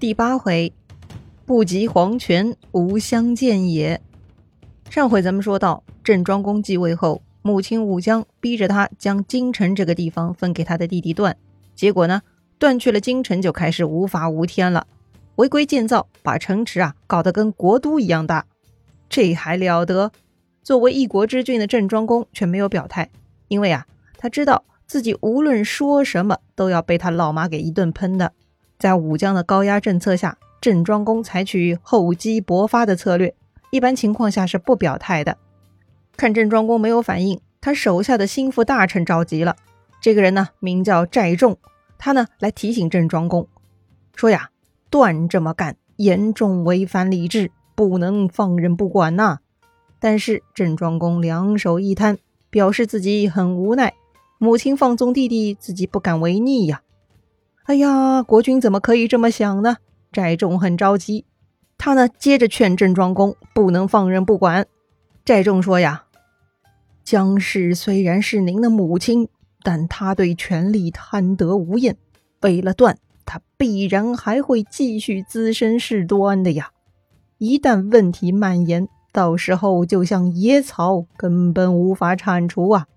第八回，不及黄泉无相见也。上回咱们说到，郑庄公继位后，母亲武姜逼着他将京城这个地方分给他的弟弟段。结果呢，段去了京城就开始无法无天了，违规建造，把城池啊搞得跟国都一样大。这还了得？作为一国之君的郑庄公却没有表态，因为啊，他知道自己无论说什么都要被他老妈给一顿喷的。在武将的高压政策下，郑庄公采取厚积薄发的策略，一般情况下是不表态的。看郑庄公没有反应，他手下的心腹大臣着急了。这个人呢，名叫寨仲，他呢来提醒郑庄公说呀：“段这么干，严重违反礼制，不能放任不管呐。”但是郑庄公两手一摊，表示自己很无奈，母亲放纵弟弟，自己不敢违逆呀。哎呀，国君怎么可以这么想呢？寨仲很着急，他呢接着劝郑庄公不能放任不管。寨仲说呀：“姜氏虽然是您的母亲，但她对权力贪得无厌，为了段，她必然还会继续滋生事端的呀。一旦问题蔓延，到时候就像野草，根本无法铲除啊！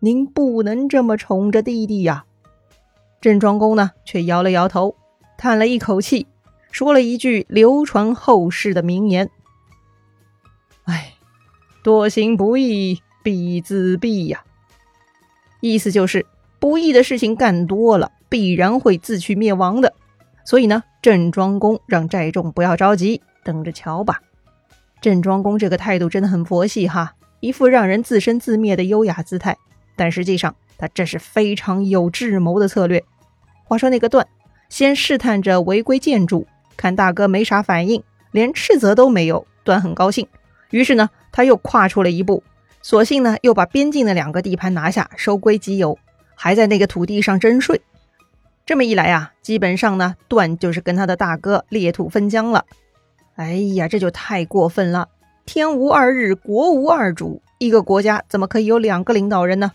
您不能这么宠着弟弟呀。”郑庄公呢，却摇了摇头，叹了一口气，说了一句流传后世的名言：“哎，多行不义必自毙呀。”意思就是不义的事情干多了，必然会自取灭亡的。所以呢，郑庄公让寨众不要着急，等着瞧吧。郑庄公这个态度真的很佛系哈，一副让人自生自灭的优雅姿态，但实际上他这是非常有智谋的策略。话说那个段，先试探着违规建筑，看大哥没啥反应，连斥责都没有，段很高兴。于是呢，他又跨出了一步，索性呢又把边境的两个地盘拿下，收归己有，还在那个土地上征税。这么一来啊，基本上呢，段就是跟他的大哥裂土分疆了。哎呀，这就太过分了！天无二日，国无二主，一个国家怎么可以有两个领导人呢？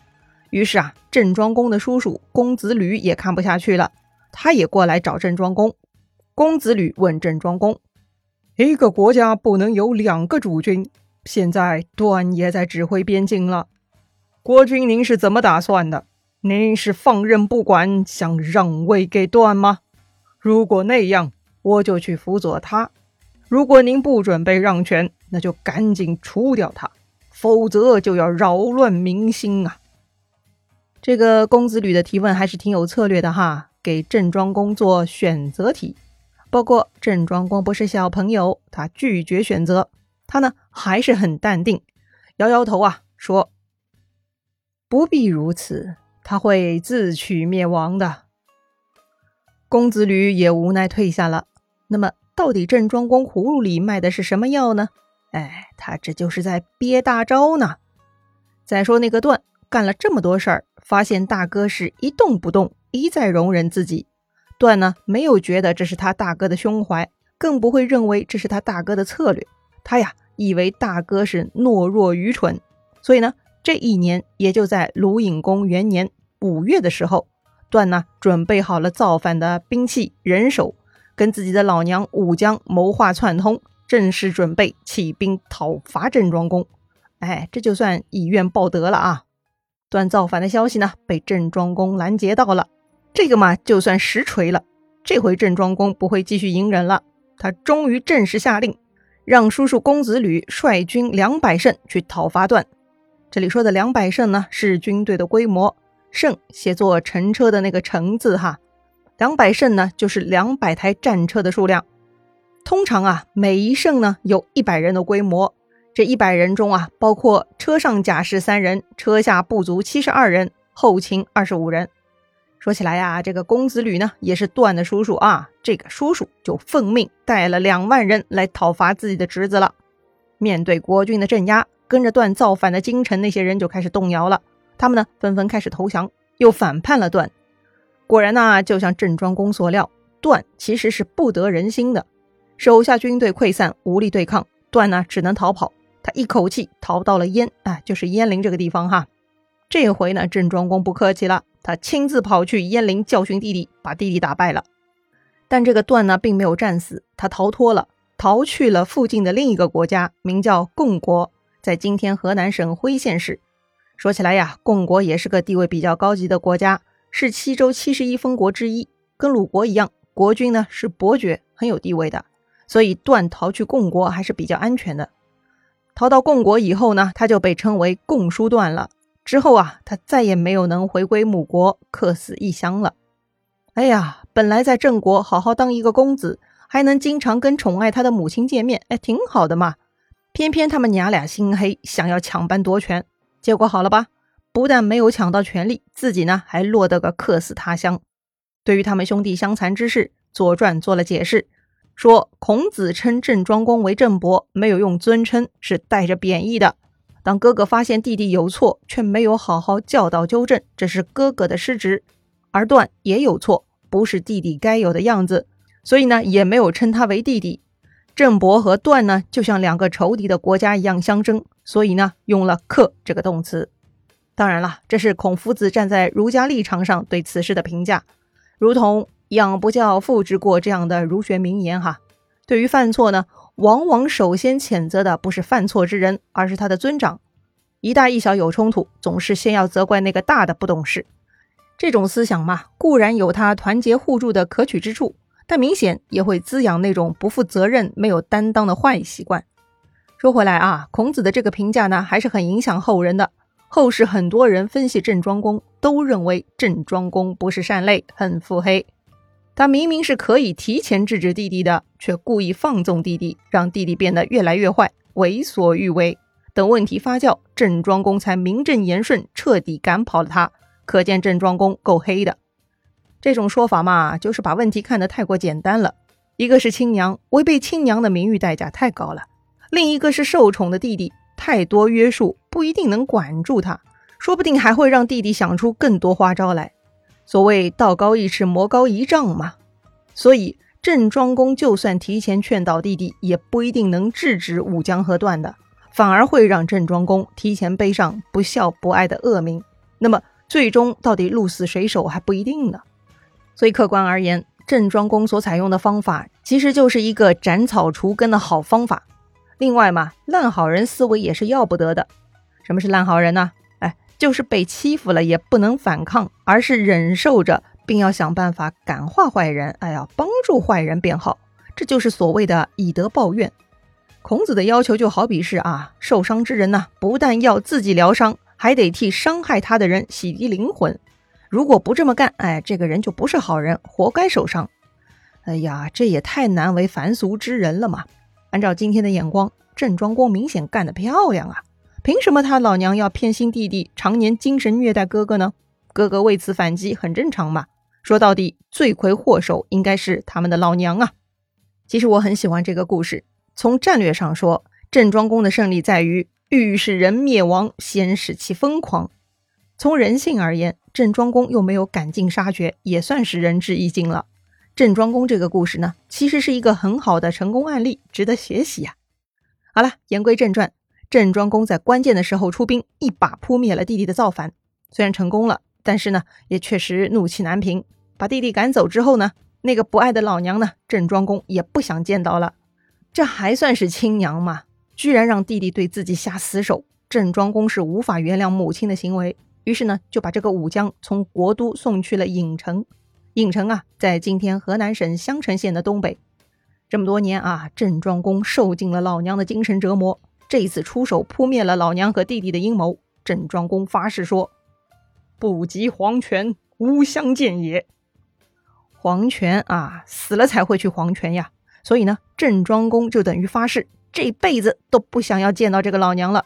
于是啊，郑庄公的叔叔公子吕也看不下去了，他也过来找郑庄公。公子吕问郑庄公：“一个国家不能有两个主君，现在段也在指挥边境了，国君您是怎么打算的？您是放任不管，想让位给段吗？如果那样，我就去辅佐他；如果您不准备让权，那就赶紧除掉他，否则就要扰乱民心啊！”这个公子吕的提问还是挺有策略的哈，给郑庄公做选择题。不过郑庄公不是小朋友，他拒绝选择。他呢还是很淡定，摇摇头啊，说不必如此，他会自取灭亡的。公子吕也无奈退下了。那么到底郑庄公葫芦里卖的是什么药呢？哎，他这就是在憋大招呢。再说那个段干了这么多事儿。发现大哥是一动不动，一再容忍自己。段呢没有觉得这是他大哥的胸怀，更不会认为这是他大哥的策略。他呀以为大哥是懦弱愚蠢，所以呢这一年也就在鲁隐公元年五月的时候，段呢准备好了造反的兵器人手，跟自己的老娘武姜谋划串通，正式准备起兵讨伐郑庄公。哎，这就算以怨报德了啊！段造反的消息呢，被郑庄公拦截到了。这个嘛，就算实锤了。这回郑庄公不会继续隐忍了，他终于正式下令，让叔叔公子吕率军两百乘去讨伐段。这里说的两百乘呢，是军队的规模，乘写作乘车的那个乘字哈。两百乘呢，就是两百台战车的数量。通常啊，每一乘呢，有一百人的规模。这一百人中啊，包括车上甲士三人，车下部族七十二人，后勤二十五人。说起来呀，这个公子吕呢，也是段的叔叔啊。这个叔叔就奉命带了两万人来讨伐自己的侄子了。面对国军的镇压，跟着段造反的京城那些人就开始动摇了。他们呢，纷纷开始投降，又反叛了段。果然呢，就像郑庄公所料，段其实是不得人心的，手下军队溃散，无力对抗，段呢只能逃跑。他一口气逃到了燕，啊，就是燕陵这个地方哈。这回呢，郑庄公不客气了，他亲自跑去燕陵教训弟弟，把弟弟打败了。但这个段呢，并没有战死，他逃脱了，逃去了附近的另一个国家，名叫贡国，在今天河南省辉县市。说起来呀，贡国也是个地位比较高级的国家，是七州七十一封国之一，跟鲁国一样，国君呢是伯爵，很有地位的。所以段逃去贡国还是比较安全的。逃到贡国以后呢，他就被称为贡叔段了。之后啊，他再也没有能回归母国，客死异乡了。哎呀，本来在郑国好好当一个公子，还能经常跟宠爱他的母亲见面，哎，挺好的嘛。偏偏他们娘俩心黑，想要抢班夺权。结果好了吧？不但没有抢到权力，自己呢还落得个客死他乡。对于他们兄弟相残之事，《左传》做了解释，说孔子称郑庄公为郑伯，没有用尊称，是带着贬义的。当哥哥发现弟弟有错，却没有好好教导纠正，这是哥哥的失职；而段也有错，不是弟弟该有的样子，所以呢也没有称他为弟弟。郑伯和段呢，就像两个仇敌的国家一样相争。所以呢，用了“克”这个动词。当然了，这是孔夫子站在儒家立场上对此事的评价，如同“养不教，父之过”这样的儒学名言哈。对于犯错呢，往往首先谴责的不是犯错之人，而是他的尊长。一大一小有冲突，总是先要责怪那个大的不懂事。这种思想嘛，固然有它团结互助的可取之处，但明显也会滋养那种不负责任、没有担当的坏习惯。说回来啊，孔子的这个评价呢，还是很影响后人的。后世很多人分析郑庄公，都认为郑庄公不是善类，很腹黑。他明明是可以提前制止弟弟的，却故意放纵弟弟，让弟弟变得越来越坏，为所欲为。等问题发酵，郑庄公才名正言顺彻底赶跑了他。可见郑庄公够黑的。这种说法嘛，就是把问题看得太过简单了。一个是亲娘，违背亲娘的名誉代价太高了。另一个是受宠的弟弟，太多约束不一定能管住他，说不定还会让弟弟想出更多花招来。所谓道高一尺，魔高一丈嘛。所以郑庄公就算提前劝导弟弟，也不一定能制止武姜和段的，反而会让郑庄公提前背上不孝不爱的恶名。那么最终到底鹿死谁手还不一定呢。所以客观而言，郑庄公所采用的方法，其实就是一个斩草除根的好方法。另外嘛，烂好人思维也是要不得的。什么是烂好人呢？就是被欺负了也不能反抗，而是忍受着，并要想办法感化坏人。哎呀，帮助坏人变好，这就是所谓的以德报怨。孔子的要求就好比是啊，受伤之人呢，不但要自己疗伤，还得替伤害他的人洗涤灵魂。如果不这么干，哎，这个人就不是好人，活该受伤。哎呀，这也太难为凡俗之人了嘛。按照今天的眼光，郑庄公明显干得漂亮啊！凭什么他老娘要偏心弟弟，常年精神虐待哥哥呢？哥哥为此反击，很正常嘛。说到底，罪魁祸首应该是他们的老娘啊！其实我很喜欢这个故事。从战略上说，郑庄公的胜利在于欲使人灭亡，先使其疯狂；从人性而言，郑庄公又没有赶尽杀绝，也算是仁至义尽了。郑庄公这个故事呢，其实是一个很好的成功案例，值得学习呀。好了，言归正传，郑庄公在关键的时候出兵，一把扑灭了弟弟的造反。虽然成功了，但是呢，也确实怒气难平。把弟弟赶走之后呢，那个不爱的老娘呢，郑庄公也不想见到了。这还算是亲娘吗？居然让弟弟对自己下死手，郑庄公是无法原谅母亲的行为。于是呢，就把这个武姜从国都送去了郢城。郢城啊，在今天河南省襄城县的东北。这么多年啊，郑庄公受尽了老娘的精神折磨。这一次出手扑灭了老娘和弟弟的阴谋，郑庄公发誓说：“不及黄泉，无相见也。”黄泉啊，死了才会去黄泉呀。所以呢，郑庄公就等于发誓，这辈子都不想要见到这个老娘了。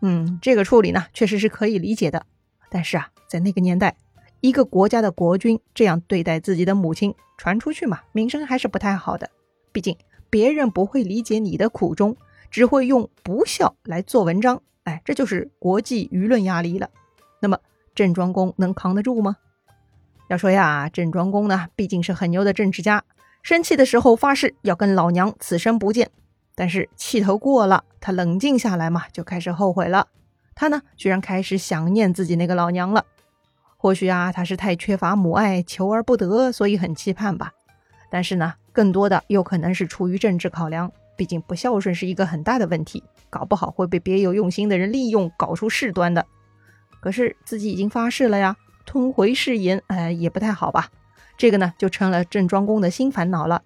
嗯，这个处理呢，确实是可以理解的。但是啊，在那个年代。一个国家的国君这样对待自己的母亲，传出去嘛，名声还是不太好的。毕竟别人不会理解你的苦衷，只会用不孝来做文章。哎，这就是国际舆论压力了。那么郑庄公能扛得住吗？要说呀，郑庄公呢，毕竟是很牛的政治家，生气的时候发誓要跟老娘此生不见。但是气头过了，他冷静下来嘛，就开始后悔了。他呢，居然开始想念自己那个老娘了。或许啊，他是太缺乏母爱，求而不得，所以很期盼吧。但是呢，更多的有可能是出于政治考量，毕竟不孝顺是一个很大的问题，搞不好会被别有用心的人利用，搞出事端的。可是自己已经发誓了呀，吞回誓言，哎，也不太好吧？这个呢，就成了郑庄公的新烦恼了。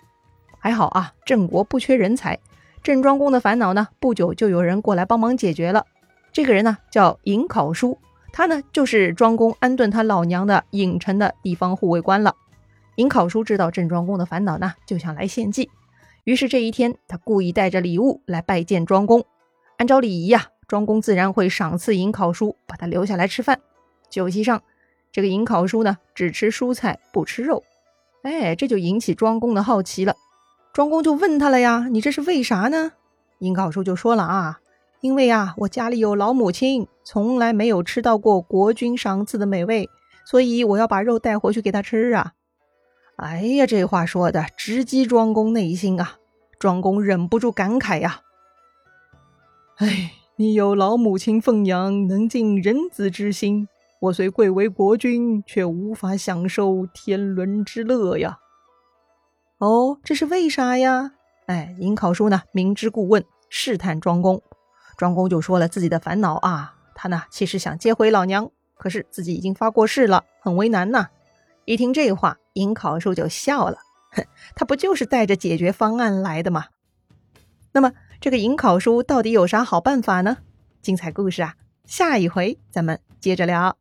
还好啊，郑国不缺人才，郑庄公的烦恼呢，不久就有人过来帮忙解决了。这个人呢，叫尹考叔，他呢就是庄公安顿他老娘的郢城的地方护卫官了。尹考叔知道郑庄公的烦恼呢，就想来献计。于是这一天，他故意带着礼物来拜见庄公。按照礼仪呀，庄公自然会赏赐尹考叔，把他留下来吃饭。酒席上，这个尹考叔呢，只吃蔬菜不吃肉。哎，这就引起庄公的好奇了。庄公就问他了呀：“你这是为啥呢？”尹考叔就说了啊：“因为啊，我家里有老母亲，从来没有吃到过国君赏赐的美味，所以我要把肉带回去给他吃啊。”哎呀，这话说的直击庄公内心啊！庄公忍不住感慨呀：“哎，你有老母亲奉养，能尽人子之心；我虽贵为国君，却无法享受天伦之乐呀。”哦，这是为啥呀？哎，尹考叔呢，明知故问，试探庄公。庄公就说了自己的烦恼啊，他呢，其实想接回老娘，可是自己已经发过誓了，很为难呐。一听这话，尹考叔就笑了，哼，他不就是带着解决方案来的吗？那么这个尹考叔到底有啥好办法呢？精彩故事啊，下一回咱们接着聊。